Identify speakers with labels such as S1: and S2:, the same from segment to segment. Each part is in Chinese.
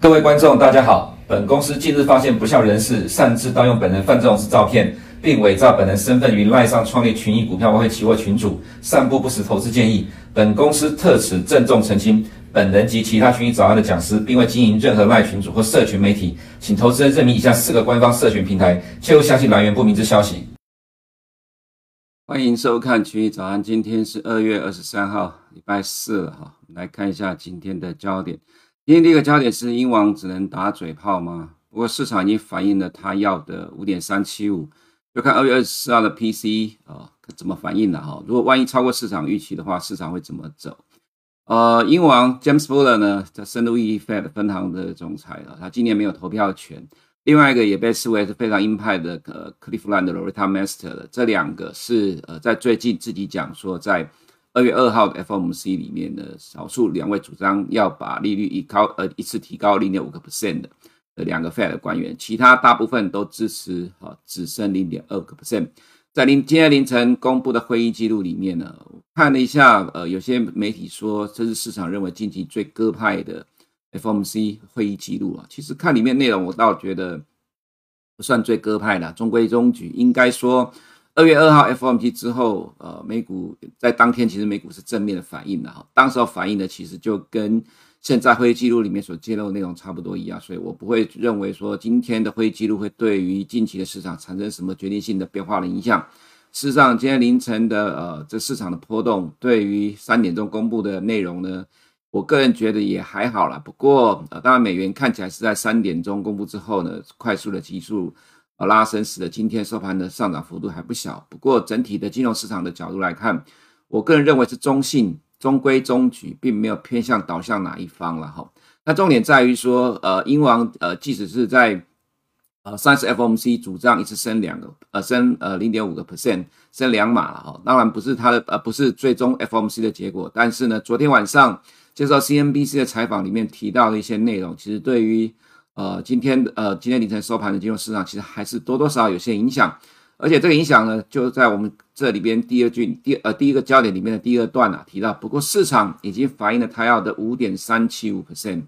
S1: 各位观众，大家好。本公司近日发现不肖人士擅自盗用本人范仲式照片，并伪造本人身份于赖上创立群益股票外汇期货群组，散布不实投资建议。本公司特此郑重澄清，本人及其他群益早安的讲师，并未经营任何赖群组或社群媒体，请投资人认明以下四个官方社群平台，切勿相信来源不明之消息。
S2: 欢迎收看群益早安，今天是二月二十三号，礼拜四了哈。来看一下今天的焦点。今天第一个焦点是英王只能打嘴炮吗？不过市场已经反映了他要的五点三七五，就看二月二十四号的 PCE 啊怎么反应了哈。如果万一超过市场预期的话，市场会怎么走？呃，英王 James Buller 呢，在深度意义 Fed 分行的总裁啊，他今年没有投票权。另外一个也被视为是非常鹰派的呃克利夫兰的 Loretta Mester，的这两个是呃在最近自己讲说在。二月二号的 FOMC 里面的少数两位主张要把利率一高呃一次提高零点五个 percent 的的两个 Fed 的官员，其他大部分都支持啊只升零点二个 percent。在凌今天凌晨公布的会议记录里面呢，看了一下呃有些媒体说这是市场认为近期最鸽派的 FOMC 会议记录啊，其实看里面内容我倒觉得不算最鸽派的，中规中矩，应该说。二月二号 FOMC 之后，呃，美股在当天其实美股是正面的反应的哈，当时候反应的其实就跟现在会议记录里面所揭露的内容差不多一样，所以我不会认为说今天的会议记录会对于近期的市场产生什么决定性的变化的影响。事实上，今天凌晨的呃这市场的波动，对于三点钟公布的内容呢，我个人觉得也还好啦。不过，呃，当然美元看起来是在三点钟公布之后呢，快速的急速。呃，拉升使得今天收盘的上涨幅度还不小。不过，整体的金融市场的角度来看，我个人认为是中性、中规中矩，并没有偏向导向哪一方了哈。那重点在于说，呃，英王呃，即使是在呃上次 FOMC 主张一次升两个呃升呃零点五个 percent 升两码了哈，当然不是它的呃不是最终 FOMC 的结果，但是呢，昨天晚上接受 CNBC 的采访里面提到的一些内容，其实对于呃，今天呃，今天凌晨收盘的金融市场其实还是多多少少有些影响，而且这个影响呢，就在我们这里边第二句第呃第一个焦点里面的第二段啊提到。不过市场已经反映了他要的五点三七五 percent，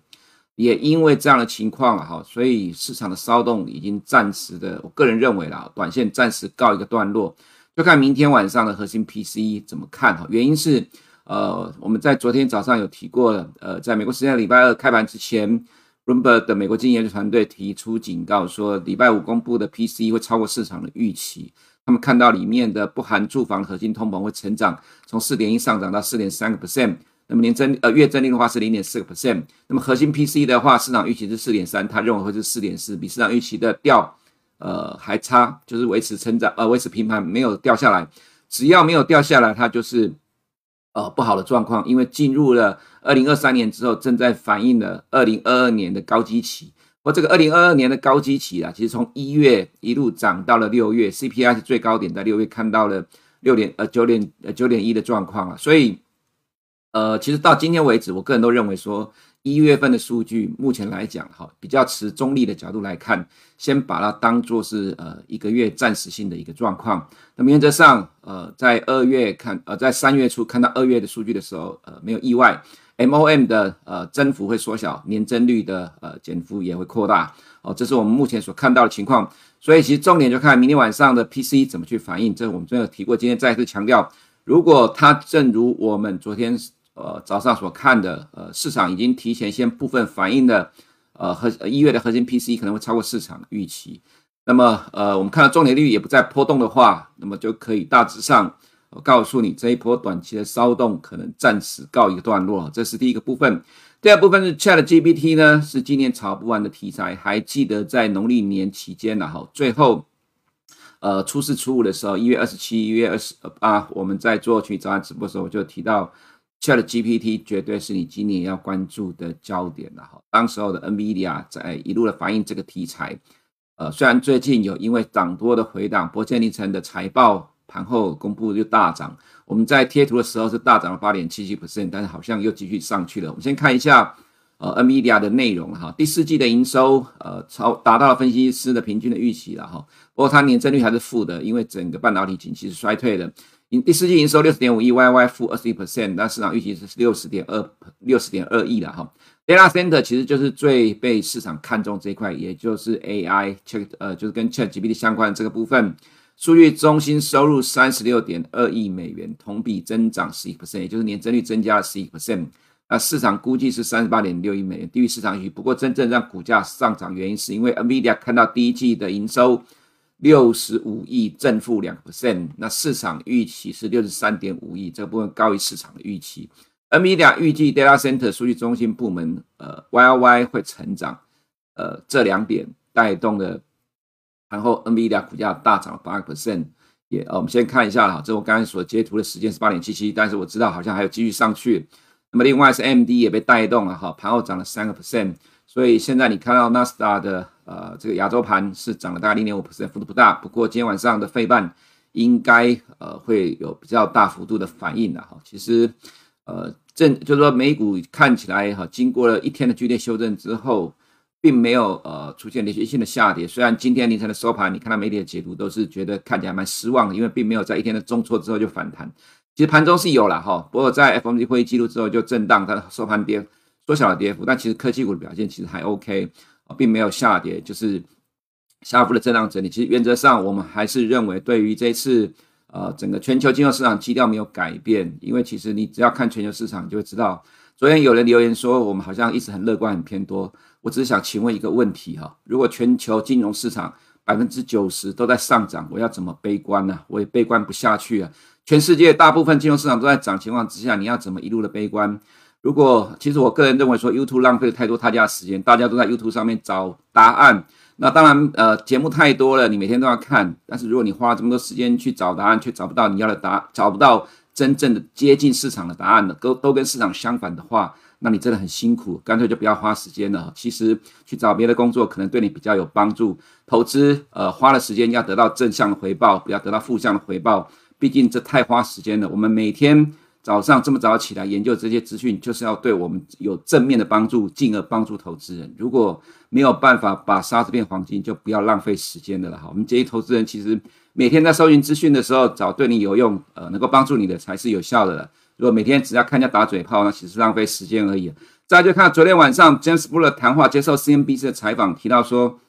S2: 也因为这样的情况哈，所以市场的骚动已经暂时的，我个人认为啦，短线暂时告一个段落，就看明天晚上的核心 P C 怎么看哈。原因是呃，我们在昨天早上有提过，呃，在美国时间礼拜二开盘之前。，Rumber 的美国经济研究团队提出警告说，礼拜五公布的 PCE 会超过市场的预期。他们看到里面的不含住房核心通膨会成长，从四点一上涨到四点三个 percent。那么年增呃月增率的话是零点四个 percent。那么核心 P C 的话，市场预期是四点三，他认为会是四点四，比市场预期的掉呃还差，就是维持成长呃维持平盘，没有掉下来。只要没有掉下来，它就是。呃，不好的状况，因为进入了二零二三年之后，正在反映了二零二二年的高基期。我这个二零二二年的高基期啊，其实从一月一路涨到了六月，CPI 是最高点，在六月看到了六点呃九点呃九点一的状况啊，所以呃，其实到今天为止，我个人都认为说。一月份的数据，目前来讲，哈，比较持中立的角度来看，先把它当做是呃一个月暂时性的一个状况。那原则上，呃，在二月看，呃，在三月初看到二月的数据的时候，呃，没有意外，MOM 的呃增幅会缩小，年增率的呃减幅也会扩大。哦，这是我们目前所看到的情况。所以其实重点就看明天晚上的 PC 怎么去反应。这我们昨天提过，今天再次强调，如果它正如我们昨天。呃，早上所看的，呃，市场已经提前先部分反映了，呃，和一月的核心 PCE 可能会超过市场预期。那么，呃，我们看到重点利率也不再波动的话，那么就可以大致上告诉你，这一波短期的骚动可能暂时告一个段落。这是第一个部分。第二部分是 ChatGPT 呢，是今年炒不完的题材。还记得在农历年期间然后最后，呃，初四初五的时候，一月二十七、一月二十八，我们在做群益早安直播的时候，我就提到。ChatGPT 绝对是你今年要关注的焦点了哈。当时候的 NVIDIA 在一路的反映这个题材，呃，虽然最近有因为涨多的回档，不过凌晨的财报盘后公布就大涨。我们在贴图的时候是大涨了八点七七 percent，但是好像又继续上去了。我们先看一下呃，NVIDIA 的内容哈，第四季的营收呃超达到了分析师的平均的预期了哈，不过它年增率还是负的，因为整个半导体景气是衰退的。第四季营收六十点五亿，YY 负二十一 percent，但市场预期是六十点二六十点二亿了哈。Data Center 其实就是最被市场看重这一块，也就是 AI check 呃，就是跟 ChatGPT 相关的这个部分。数据中心收入三十六点二亿美元，同比增长十一 percent，也就是年增率增加了十一 percent。那市场估计是三十八点六亿美元，低于市场预期。不过真正让股价上涨原因是因为 NVIDIA 看到第一季的营收。六十五亿正负两 percent，那市场预期是六十三点五亿，这个部分高于市场的预期。NVIDIA 预计 Data Center 数据中心部门呃 YoY 会成长，呃这两点带动的，然后 NVIDIA 股价大涨八个 percent，也呃我们先看一下哈，这我刚才所截图的时间是八点七七，但是我知道好像还有继续上去。那么另外是 MD 也被带动了哈，盘后涨了三个 percent，所以现在你看到纳斯达的。呃，这个亚洲盘是涨了大概零点五 percent，幅度不大。不过今天晚上的费半应该呃会有比较大幅度的反应的哈。其实呃正就是说美股看起来哈，经过了一天的剧烈修正之后，并没有呃出现连续性的下跌。虽然今天凌晨的收盘，你看到媒体的解读都是觉得看起来蛮失望的，因为并没有在一天的重挫之后就反弹。其实盘中是有了哈，不过在 FOMC 会议记录之后就震荡，它的收盘跌缩小了跌幅。但其实科技股的表现其实还 OK。并没有下跌，就是下幅的震荡整理。其实原则上，我们还是认为，对于这次呃整个全球金融市场基调没有改变。因为其实你只要看全球市场，就会知道。昨天有人留言说，我们好像一直很乐观、很偏多。我只是想请问一个问题哈：如果全球金融市场百分之九十都在上涨，我要怎么悲观呢？我也悲观不下去啊！全世界大部分金融市场都在涨情况之下，你要怎么一路的悲观？如果其实我个人认为说 YouTube 浪费了太多他家的时间，大家都在 YouTube 上面找答案。那当然，呃，节目太多了，你每天都要看。但是如果你花这么多时间去找答案，却找不到你要的答，找不到真正的接近市场的答案的，都都跟市场相反的话，那你真的很辛苦，干脆就不要花时间了。其实去找别的工作可能对你比较有帮助。投资，呃，花了时间要得到正向的回报，不要得到负向的回报，毕竟这太花时间了。我们每天。早上这么早起来研究这些资讯，就是要对我们有正面的帮助，进而帮助投资人。如果没有办法把沙子变黄金，就不要浪费时间的了。哈，我们建议投资人其实每天在搜寻资讯的时候，找对你有用、呃，能够帮助你的才是有效的了。如果每天只要看人家打嘴炮，那其实浪费时间而已。再就看昨天晚上 James Buller 谈话，接受 CNBC 的采访，提到说，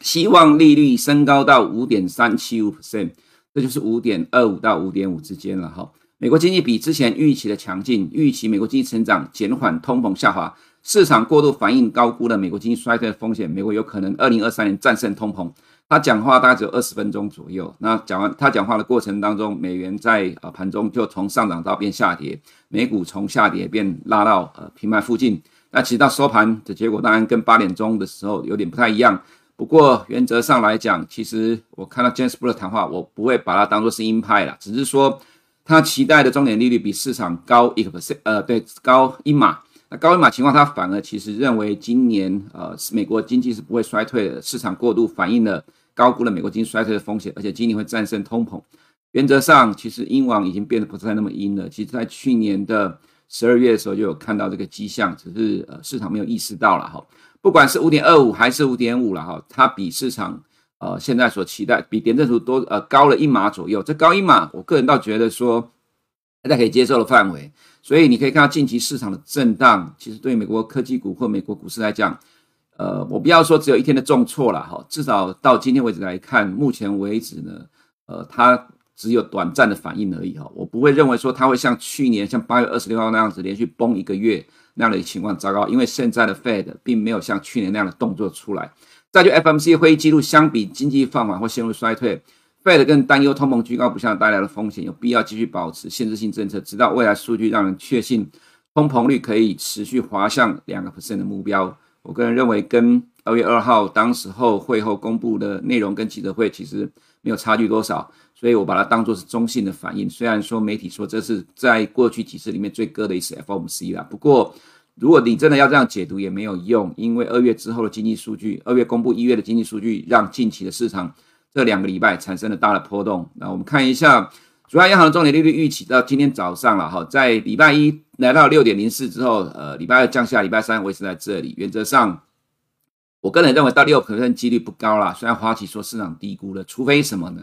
S2: 希望利率升高到五点三七五 percent，这就是五点二五到五点五之间了。哈。美国经济比之前预期的强劲，预期美国经济成长减缓，通膨下滑，市场过度反应高估了美国经济衰退的风险，美国有可能二零二三年战胜通膨。他讲话大概只有二十分钟左右，那讲完他讲话的过程当中，美元在呃盘中就从上涨到变下跌，美股从下跌变拉到呃平盘附近。那其实到收盘的结果当然跟八点钟的时候有点不太一样，不过原则上来讲，其实我看到 James Buller 的谈话，我不会把它当作是鹰派了，只是说。他期待的终点利率比市场高一个 percent，呃，对，高一码。那高一码情况，他反而其实认为今年呃，美国经济是不会衰退的。市场过度反映了高估了美国经济衰退的风险，而且今年会战胜通膨。原则上，其实英王已经变得不再那么鹰了。其实，在去年的十二月的时候就有看到这个迹象，只是呃市场没有意识到了哈。不管是五点二五还是五点五了哈，它比市场。呃，现在所期待比点阵图多呃高了一码左右，这高一码，我个人倒觉得说大家可以接受的范围。所以你可以看到近期市场的震荡，其实对美国科技股或美国股市来讲，呃，我不要说只有一天的重挫了哈，至少到今天为止来看，目前为止呢，呃，它只有短暂的反应而已哈，我不会认为说它会像去年像八月二十六号那样子连续崩一个月那样的情况糟糕，因为现在的 Fed 并没有像去年那样的动作出来。再就 FMC 会议记录相比，经济放缓或陷入衰退，Fed 更担忧通膨居高不下带来的风险，有必要继续保持限制性政策，直到未来数据让人确信通膨率可以持续滑向两个 percent 的目标。我个人认为，跟二月二号当时候会后公布的内容跟记者会其实没有差距多少，所以我把它当作是中性的反应。虽然说媒体说这是在过去几次里面最鸽的一次 FOMC 啦，不过。如果你真的要这样解读也没有用，因为二月之后的经济数据，二月公布一月的经济数据，让近期的市场这两个礼拜产生了大的波动。那我们看一下，主要央行的重点利率预期到今天早上了哈，在礼拜一来到六点零四之后，呃，礼拜二降下，礼拜三维持在这里。原则上，我个人认为到六可能几率不高啦。虽然花旗说市场低估了，除非什么呢？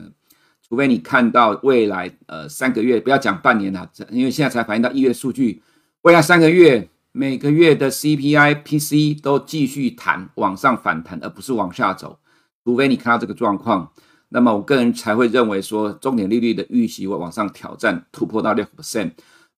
S2: 除非你看到未来呃三个月，不要讲半年了，因为现在才反映到一月数据，未来三个月每个月的 CPI、PC 都继续弹往上反弹，而不是往下走。除非你看到这个状况。那么我个人才会认为说，重点利率的预期会往上挑战，突破到六 percent，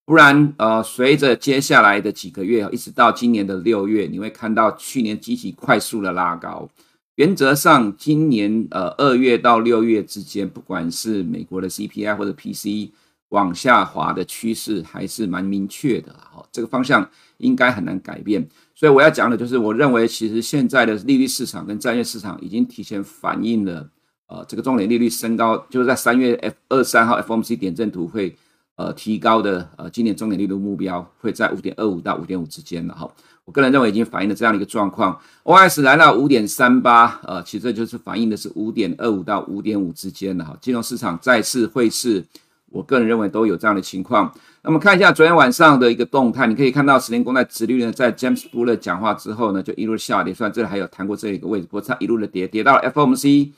S2: 不然呃，随着接下来的几个月，一直到今年的六月，你会看到去年极其快速的拉高。原则上，今年呃二月到六月之间，不管是美国的 CPI 或者 PCE 往下滑的趋势，还是蛮明确的哈，这个方向应该很难改变。所以我要讲的就是，我认为其实现在的利率市场跟债券市场已经提前反映了。呃，这个重点利率升高，就是在三月 F 二三号 FOMC 点阵图会呃提高的，呃，今年重点利率目标会在五点二五到五点五之间了哈。我个人认为已经反映了这样的一个状况，OS 来到五点三八，呃，其实这就是反映的是五点二五到五点五之间的哈。金融市场再次会是，我个人认为都有这样的情况。那么看一下昨天晚上的一个动态，你可以看到十年公债殖利率呢，在 James Bullard 讲话之后呢，就一路下跌，虽然这里还有弹过这一个位置，不过它一路的跌，跌到了 FOMC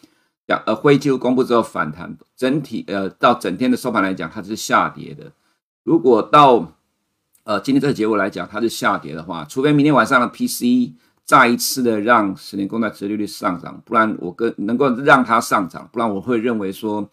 S2: 讲。呃，会议公布之后反弹，整体呃到整天的收盘来讲，它是下跌的。如果到呃今天这个结果来讲，它是下跌的话，除非明天晚上的 PC 再一次的让十年公债殖利率上涨，不然我跟能够让它上涨，不然我会认为说，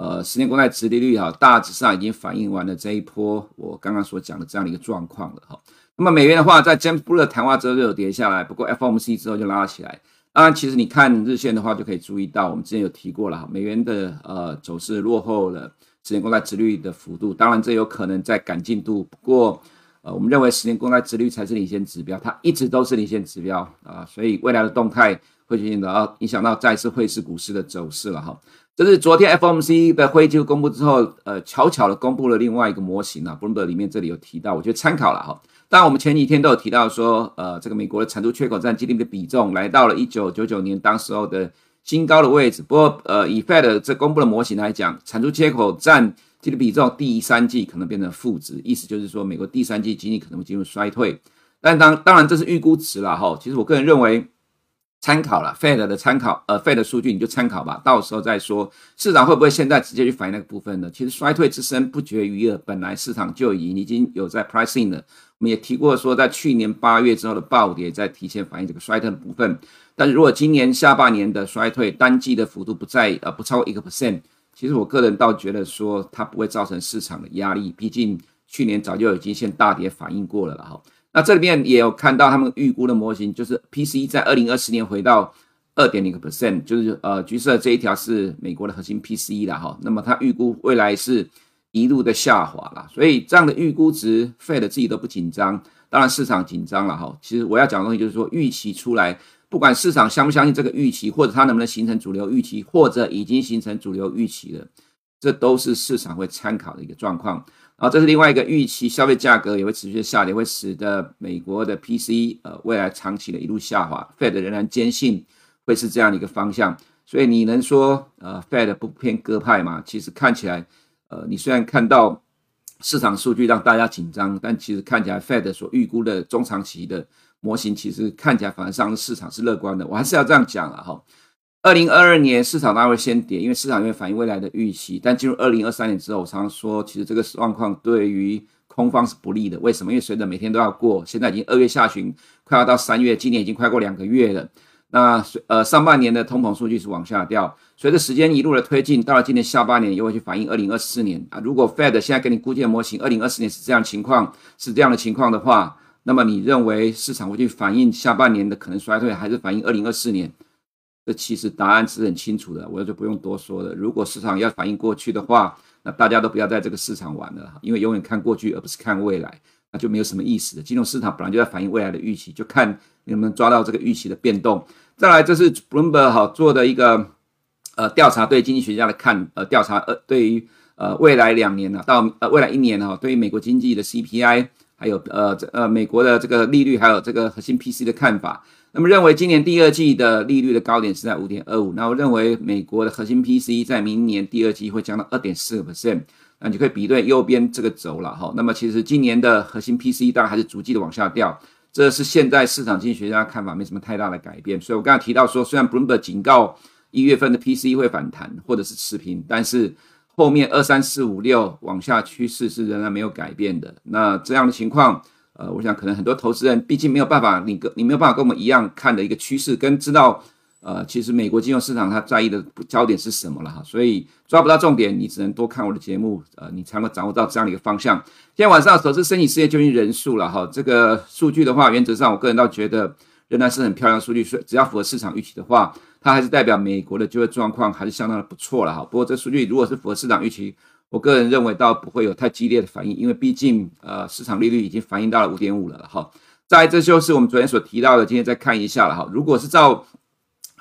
S2: 呃十年公债殖利率哈大致上已经反映完了这一波我刚刚所讲的这样的一个状况了哈。那么美元的话，在 James Bull 的谈话之后就有跌下来，不过 FOMC 之后就拉起来。当然，其实你看日线的话，就可以注意到，我们之前有提过了，美元的呃走势落后了十年公债殖率的幅度。当然，这有可能在赶进度，不过呃，我们认为十年公债殖率才是领先指标，它一直都是领先指标啊、所以未来的动态会影响到影响到再次汇市股市的走势了哈。这是昨天 FOMC 的会议记录公布之后，呃，巧巧的公布了另外一个模型啊报告里面这里有提到，我觉得参考了哈。当然，我们前几天都有提到说，呃，这个美国的产出缺口占 GDP 的比重来到了一九九九年当时候的新高的位置。不过，呃，以 Fed 这公布的模型来讲，产出缺口占 GDP 比重第三季可能变成负值，意思就是说，美国第三季经济可能会进入衰退。但当当然这是预估值了哈。其实我个人认为。参考了 Fed 的参考，呃，Fed 的数据你就参考吧，到时候再说。市场会不会现在直接去反映那个部分呢？其实衰退之声不绝于耳，本来市场就已经已经有在 pricing 了。我们也提过说，在去年八月之后的暴跌，在提前反映这个衰退的部分。但是如果今年下半年的衰退单季的幅度不在呃不超过一个 percent，其实我个人倒觉得说它不会造成市场的压力，毕竟去年早就已经先大跌反映过了了哈。那这里面也有看到他们预估的模型，就是 PCE 在二零二四年回到二点零个 percent，就是呃橘色这一条是美国的核心 PCE 了哈。那么它预估未来是一路的下滑了，所以这样的预估值，Fed 自己都不紧张，当然市场紧张了哈。其实我要讲的东西就是说，预期出来，不管市场相不相信这个预期，或者它能不能形成主流预期，或者已经形成主流预期了，这都是市场会参考的一个状况。啊，这是另外一个预期，消费价格也会持续下跌，会使得美国的 PC 呃未来长期的一路下滑。Fed 仍然坚信会是这样的一个方向，所以你能说呃 Fed 不偏鸽派吗？其实看起来，呃，你虽然看到市场数据让大家紧张，但其实看起来 Fed 所预估的中长期的模型，其实看起来反而上市场是乐观的。我还是要这样讲了哈。二零二二年市场当然会先跌，因为市场因为反映未来的预期。但进入二零二三年之后，我常常说，其实这个状况对于空方是不利的。为什么？因为随着每天都要过，现在已经二月下旬，快要到三月，今年已经快过两个月了。那呃上半年的通膨数据是往下掉，随着时间一路的推进，到了今年下半年又会去反映二零二四年啊。如果 Fed 现在给你估计的模型，二零二四年是这样情况，是这样的情况的话，那么你认为市场会去反映下半年的可能衰退，还是反映二零二四年？这其实答案是很清楚的，我就不用多说了。如果市场要反映过去的话，那大家都不要在这个市场玩了，因为永远看过去而不是看未来，那就没有什么意思的。金融市场本来就在反映未来的预期，就看你能不能抓到这个预期的变动。再来，这是 Bloomberg 好做的一个呃调查，对经济学家的看呃调查呃对于呃未来两年呢、到呃未来一年哈、啊，对于美国经济的 CPI 还有呃呃美国的这个利率还有这个核心 PC 的看法。那么认为今年第二季的利率的高点是在五点二五，那我认为美国的核心 P C 在明年第二季会降到二点四个 percent，那你可以比对右边这个轴了哈。那么其实今年的核心 P C 当然还是逐季的往下掉，这是现在市场经济学家看法没什么太大的改变。所以我刚才提到说，虽然 Bloomberg 警告一月份的 P C 会反弹或者是持平，但是后面二三四五六往下趋势是仍然没有改变的。那这样的情况，呃，我想可能很多投资人毕竟没有办法，你跟你没有办法跟我们一样看的一个趋势跟知道。呃，其实美国金融市场它在意的焦点是什么了哈，所以抓不到重点，你只能多看我的节目，呃，你才能掌握到这样的一个方向。今天晚上首次申请失业救济人数了哈，这个数据的话，原则上我个人倒觉得仍然是很漂亮数据，所以只要符合市场预期的话，它还是代表美国的就业状况还是相当的不错了哈。不过这数据如果是符合市场预期，我个人认为倒不会有太激烈的反应，因为毕竟呃市场利率已经反映到了五点五了哈。再，这就是我们昨天所提到的，今天再看一下了哈，如果是照。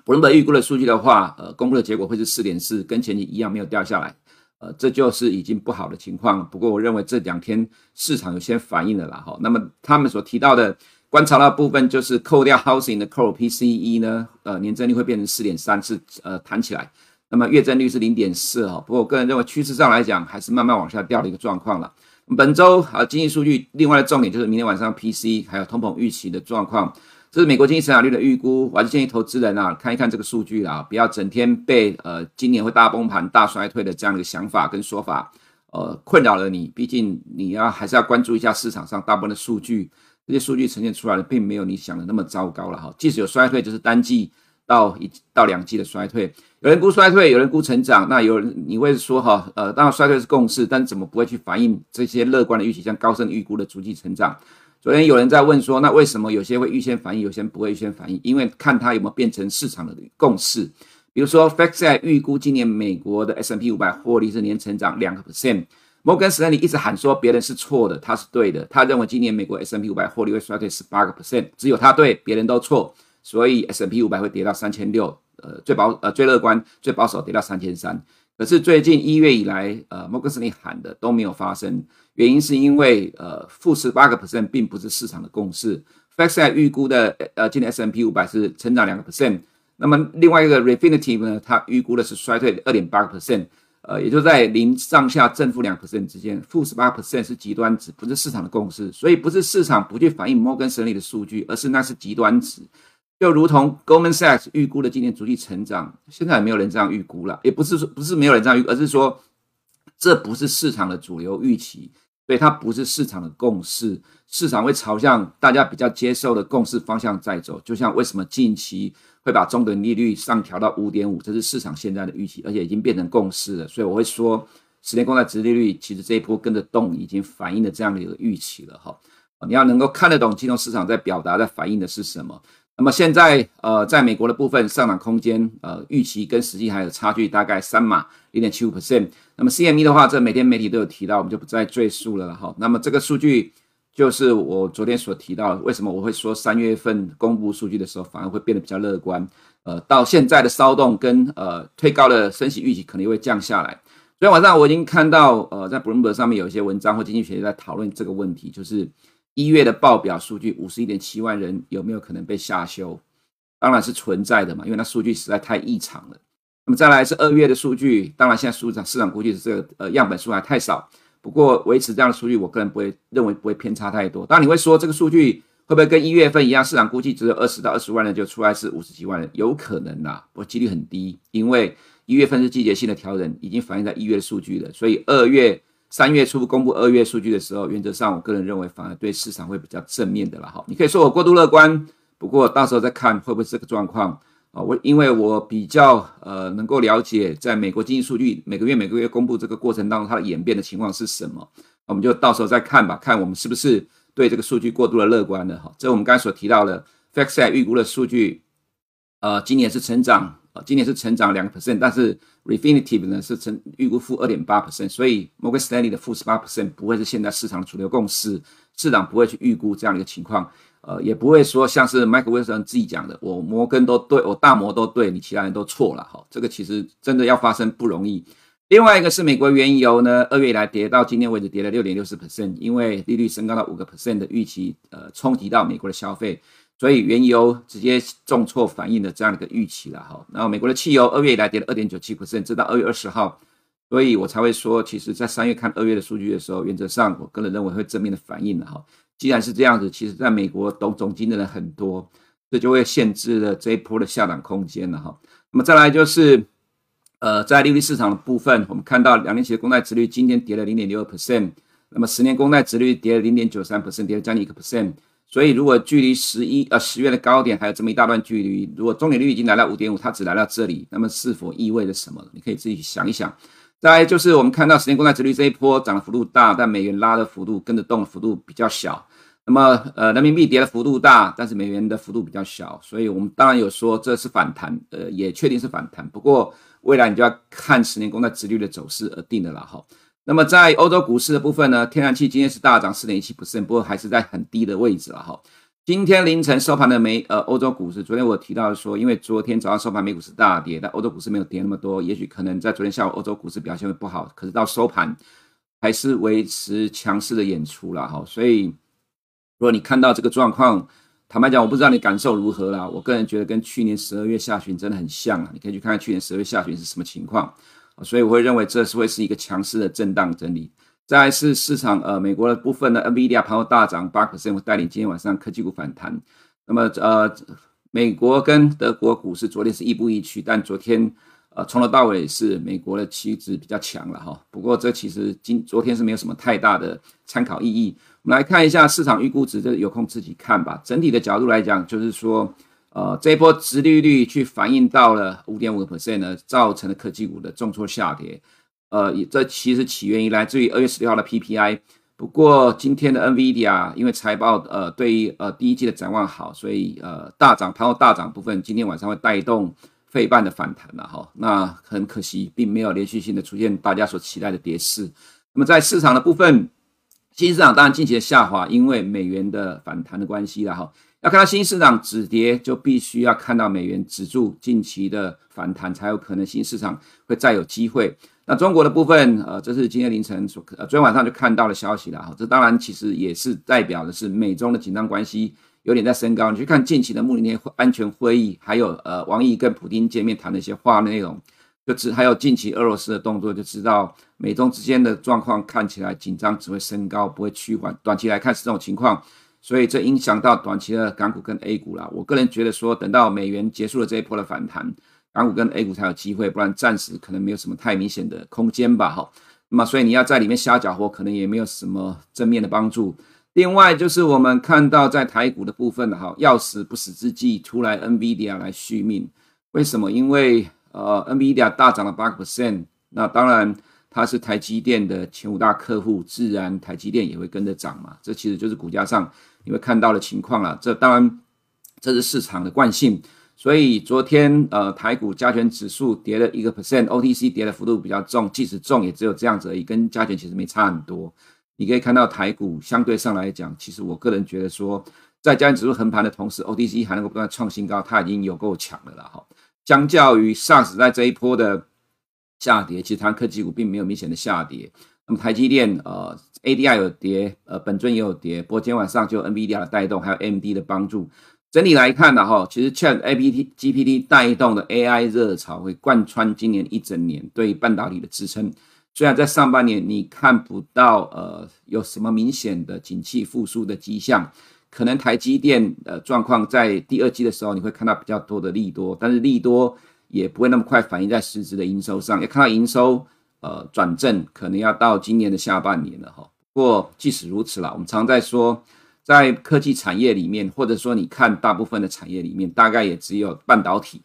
S2: 我们预估的数据的话，呃，公布的结果会是四点四，跟前期一样没有掉下来，呃，这就是已经不好的情况。不过我认为这两天市场有些反应了啦，哈。那么他们所提到的观察到的部分就是扣掉 housing 的 core PCE 呢，呃，年增率会变成四点三，是呃弹起来。那么月增率是零点四，哈。不过我个人认为趋势上来讲，还是慢慢往下掉的一个状况了。本周啊，经济数据另外的重点就是明天晚上 P C 还有通膨预期的状况。这是美国经济成长率的预估，我还是建议投资人啊看一看这个数据啊，不要整天被呃今年会大崩盘、大衰退的这样的一个想法跟说法呃困扰了你。毕竟你要还是要关注一下市场上大部分的数据，这些数据呈现出来的并没有你想的那么糟糕了哈。即使有衰退，就是单季到一到两季的衰退。有人估衰退，有人估成长，那有人你会说哈呃，当然衰退是共识，但怎么不会去反映这些乐观的预期，像高盛预估的逐季成长？昨天有人在问说，那为什么有些会预先反应，有些不会预先反应？因为看它有没有变成市场的共识。比如说，FactSet 预估今年美国的 S&P 五百获利是年成长两个 percent。摩根士丹利一直喊说别人是错的，他是对的。他认为今年美国 S&P 五百获利会衰退十八个 percent，只有他对，别人都错。所以 S&P 五百会跌到三千六，呃，最保呃最乐观、最保守跌到三千三。可是最近一月以来，呃，摩根士丹利喊的都没有发生。原因是因为呃负十八个 percent 并不是市场的共识，FactSet 预估的呃今年 S&P 五百是成长两个 percent，那么另外一个 Refinitiv 呢，它预估的是衰退二点八个 percent，呃也就在零上下正负两 percent 之间，负十八 percent 是极端值，不是市场的共识，所以不是市场不去反映摩根士丹利的数据，而是那是极端值，就如同 Goldman Sachs 预估的今年逐季成长，现在也没有人这样预估了，也不是说不是没有人这样预估，而是说这不是市场的主流预期。所以它不是市场的共识，市场会朝向大家比较接受的共识方向在走。就像为什么近期会把中等利率上调到五点五，这是市场现在的预期，而且已经变成共识了。所以我会说，十年公债殖利率其实这一波跟着动，已经反映了这样的一个预期了哈。你要能够看得懂金融市场在表达、在反映的是什么。那么现在呃，在美国的部分上涨空间呃预期跟实际还有差距，大概三码零点七五 percent。那么 CME 的话，这每天媒体都有提到，我们就不再赘述了哈。那么这个数据就是我昨天所提到，为什么我会说三月份公布数据的时候反而会变得比较乐观？呃，到现在的骚动跟呃推高的升息预期可能会降下来。昨天晚上我已经看到呃在 Bloomberg 上面有一些文章或经济学家在讨论这个问题，就是一月的报表数据五十一点七万人有没有可能被下修？当然是存在的嘛，因为那数据实在太异常了。那么再来是二月的数据，当然现在市场市场估计是这个呃样本数还太少，不过维持这样的数据，我个人不会认为不会偏差太多。当然你会说这个数据会不会跟一月份一样，市场估计只有二十到二十万人就出来是五十几万人，有可能啦，不过几率很低，因为一月份是季节性的调整，已经反映在一月的数据了，所以二月三月初公布二月数据的时候，原则上我个人认为反而对市场会比较正面的了。哈，你可以说我过度乐观，不过到时候再看会不会是这个状况。啊，我因为我比较呃能够了解，在美国经济数据每个月每个月公布这个过程当中，它的演变的情况是什么，我们就到时候再看吧，看我们是不是对这个数据过度的乐观了哈。这我们刚才所提到的 f a x e 预估的数据，呃，今年是成长，今年是成长两个 percent，但是 Refinitiv 呢是成预估负二点八 percent，所以 Morgan Stanley 的负十八 percent 不会是现在市场的主流共识，市场不会去预估这样的一个情况。呃，也不会说像是 Michael Wilson 自己讲的，我摩根都对，我大摩都对，你其他人都错了哈。这个其实真的要发生不容易。另外一个是美国原油呢，二月以来跌到今天为止跌了六点六四 percent，因为利率升高到五个 percent 的预期，呃，冲击到美国的消费，所以原油直接重挫反映了这样的一个预期了哈。然后美国的汽油二月以来跌了二点九七 percent，直到二月二十号所以我才会说，其实在三月看二月的数据的时候，原则上我个人认为会正面的反应的哈。既然是这样子，其实在美国懂总经的人很多，这就会限制了这一波的下档空间了哈。那么再来就是，呃，在利率市场的部分，我们看到两年期的公债殖率今天跌了零点六二 percent，那么十年公债殖率跌了零点九三 percent，跌了将近一个 percent。所以如果距离十一呃十月的高点还有这么一大段距离，如果中点率已经来到五点五，它只来到这里，那么是否意味着什么？你可以自己想一想。再来就是我们看到十年公债殖率这一波涨的幅度大，但美元拉的幅度跟着动的幅度比较小。那么呃，人民币跌的幅度大，但是美元的幅度比较小，所以我们当然有说这是反弹，呃，也确定是反弹。不过未来你就要看十年公债殖率的走势而定的了哈。那么在欧洲股市的部分呢，天然气今天是大涨四点一七%，不过还是在很低的位置了哈。今天凌晨收盘的美呃欧洲股市，昨天我提到说，因为昨天早上收盘美股是大跌，但欧洲股市没有跌那么多，也许可能在昨天下午欧洲股市表现会不好，可是到收盘还是维持强势的演出了哈。所以如果你看到这个状况，坦白讲，我不知道你感受如何啦。我个人觉得跟去年十二月下旬真的很像啊，你可以去看看去年十二月下旬是什么情况，所以我会认为这是会是一个强势的震荡整理。再来是市场，呃，美国的部分呢，NVIDIA 盘后大涨八 percent，会带领今天晚上科技股反弹。那么，呃，美国跟德国股市昨天是亦步亦趋，但昨天，呃，从头到尾是美国的期指比较强了哈。不过，这其实今昨天是没有什么太大的参考意义。我们来看一下市场预估值，这有空自己看吧。整体的角度来讲，就是说，呃，这一波殖利率去反映到了五点五个 percent 呢，造成了科技股的重挫下跌。呃，这其实起源于来自于二月十六号的 PPI。不过今天的 NVIDIA 因为财报呃对于呃第一季的展望好，所以呃大涨，盘后大涨部分今天晚上会带动费半的反弹了哈。那很可惜，并没有连续性的出现大家所期待的跌势。那么在市场的部分，新兴市场当然近期的下滑，因为美元的反弹的关系了哈。要看到新市场止跌，就必须要看到美元止住近期的反弹，才有可能新市场会再有机会。那中国的部分，呃，这是今天凌晨所，呃，昨天晚上就看到的消息了哈。这当然其实也是代表的是美中的紧张关系有点在升高。你去看近期的慕尼黑安全会议，还有呃王毅跟普丁见面谈的一些话内容，就知还有近期俄罗斯的动作，就知道美中之间的状况看起来紧张只会升高，不会趋缓。短期来看是这种情况，所以这影响到短期的港股跟 A 股啦。我个人觉得说，等到美元结束了这一波的反弹。港股跟 A 股才有机会，不然暂时可能没有什么太明显的空间吧，哈。那么，所以你要在里面瞎搅和，可能也没有什么正面的帮助。另外，就是我们看到在台股的部分，哈，要死不死之际，出来 NVIDIA 来续命。为什么？因为呃，NVIDIA 大涨了八个 percent，那当然它是台积电的前五大客户，自然台积电也会跟着涨嘛。这其实就是股价上你会看到的情况了。这当然这是市场的惯性。所以昨天呃台股加权指数跌了一个 percent，OTC 跌的幅度比较重，即使重也只有这样子而已，跟加权其实没差很多。你可以看到台股相对上来讲，其实我个人觉得说，在加权指数横盘的同时，OTC 还能够不断创新高，它已经有够强了啦哈。相较于上次在这一波的下跌，其实它科技股并没有明显的下跌。那么台积电呃 ADR 有跌，呃本尊也有跌，不过今天晚上就 NVIDIA 的带动，还有 M D 的帮助。整体来看呢，哈，其实 Chat GPT 带动的 AI 热潮会贯穿今年一整年，对半导体的支撑。虽然在上半年你看不到呃有什么明显的景气复苏的迹象，可能台积电呃状况在第二季的时候你会看到比较多的利多，但是利多也不会那么快反映在实质的营收上，要看到营收呃转正，可能要到今年的下半年了哈。不过即使如此啦，我们常在说。在科技产业里面，或者说你看大部分的产业里面，大概也只有半导体，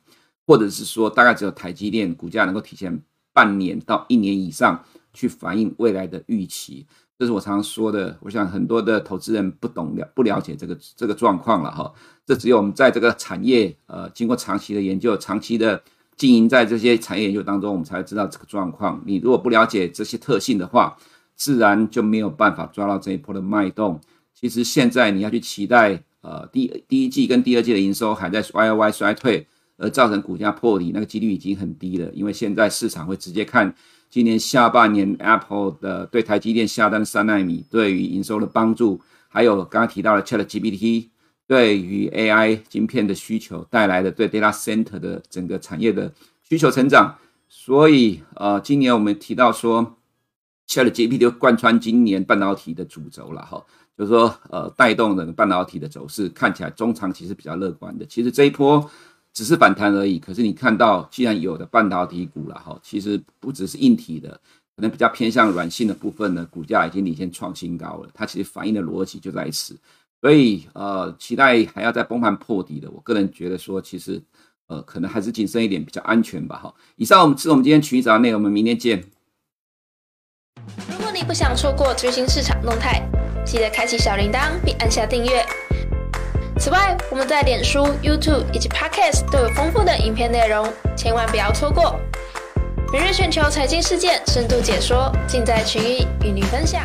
S2: 或者是说大概只有台积电股价能够体现半年到一年以上去反映未来的预期。这是我常常说的。我想很多的投资人不懂了，不了解这个这个状况了哈。这只有我们在这个产业呃经过长期的研究、长期的经营在这些产业研究当中，我们才知道这个状况。你如果不了解这些特性的话，自然就没有办法抓到这一波的脉动。其实现在你要去期待，呃，第第一季跟第二季的营收还在 YOY 衰退，而造成股价破底，那个几率已经很低了。因为现在市场会直接看今年下半年 Apple 的对台积电下单三奈米对于营收的帮助，还有刚刚提到的 ChatGPT 对于 AI 晶片的需求带来的对 Data Center 的整个产业的需求成长。所以呃，今年我们提到说，ChatGPT 就贯穿今年半导体的主轴了哈，就是说呃，带动整个半导体的走势，看起来中长期是比较乐观的。其实这一波只是反弹而已，可是你看到既然有的半导体股了哈，其实不只是硬体的，可能比较偏向软性的部分呢，股价已经领先创新高了。它其实反映的逻辑就在此。所以，呃，期待还要再崩盘破底的，我个人觉得说，其实，呃，可能还是谨慎一点比较安全吧。哈，以上我们是我们今天群益早内容，我们明天见。
S3: 如果你不想错过最新市场动态，记得开启小铃铛并按下订阅。此外，我们在脸书、YouTube 以及 Podcast 都有丰富的影片内容，千万不要错过。每日全球财经事件深度解说，尽在群益与你分享。